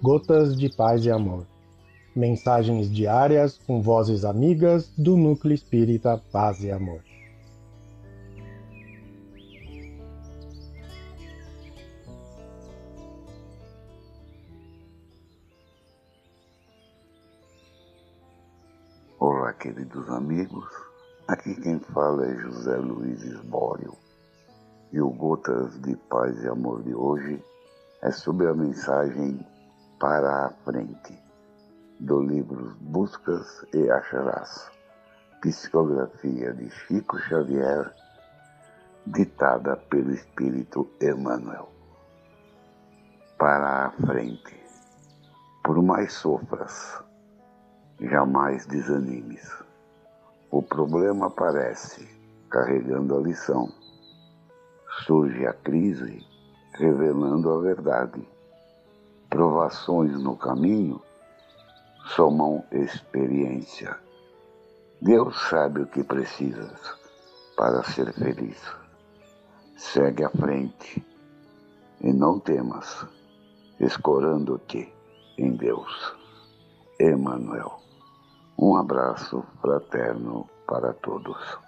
Gotas de Paz e Amor. Mensagens diárias com vozes amigas do Núcleo Espírita Paz e Amor. Olá, queridos amigos. Aqui quem fala é José Luiz Esbório. E o Gotas de Paz e Amor de hoje é sobre a mensagem Para a Frente, do livro Buscas e Acharás, psicografia de Chico Xavier, ditada pelo Espírito Emmanuel. Para a frente, por mais sofras, jamais desanimes. O problema aparece carregando a lição. Surge a crise revelando a verdade. Provações no caminho somam experiência. Deus sabe o que precisas para ser feliz. Segue à frente e não temas, escorando-te em Deus. Emmanuel. Um abraço fraterno para todos.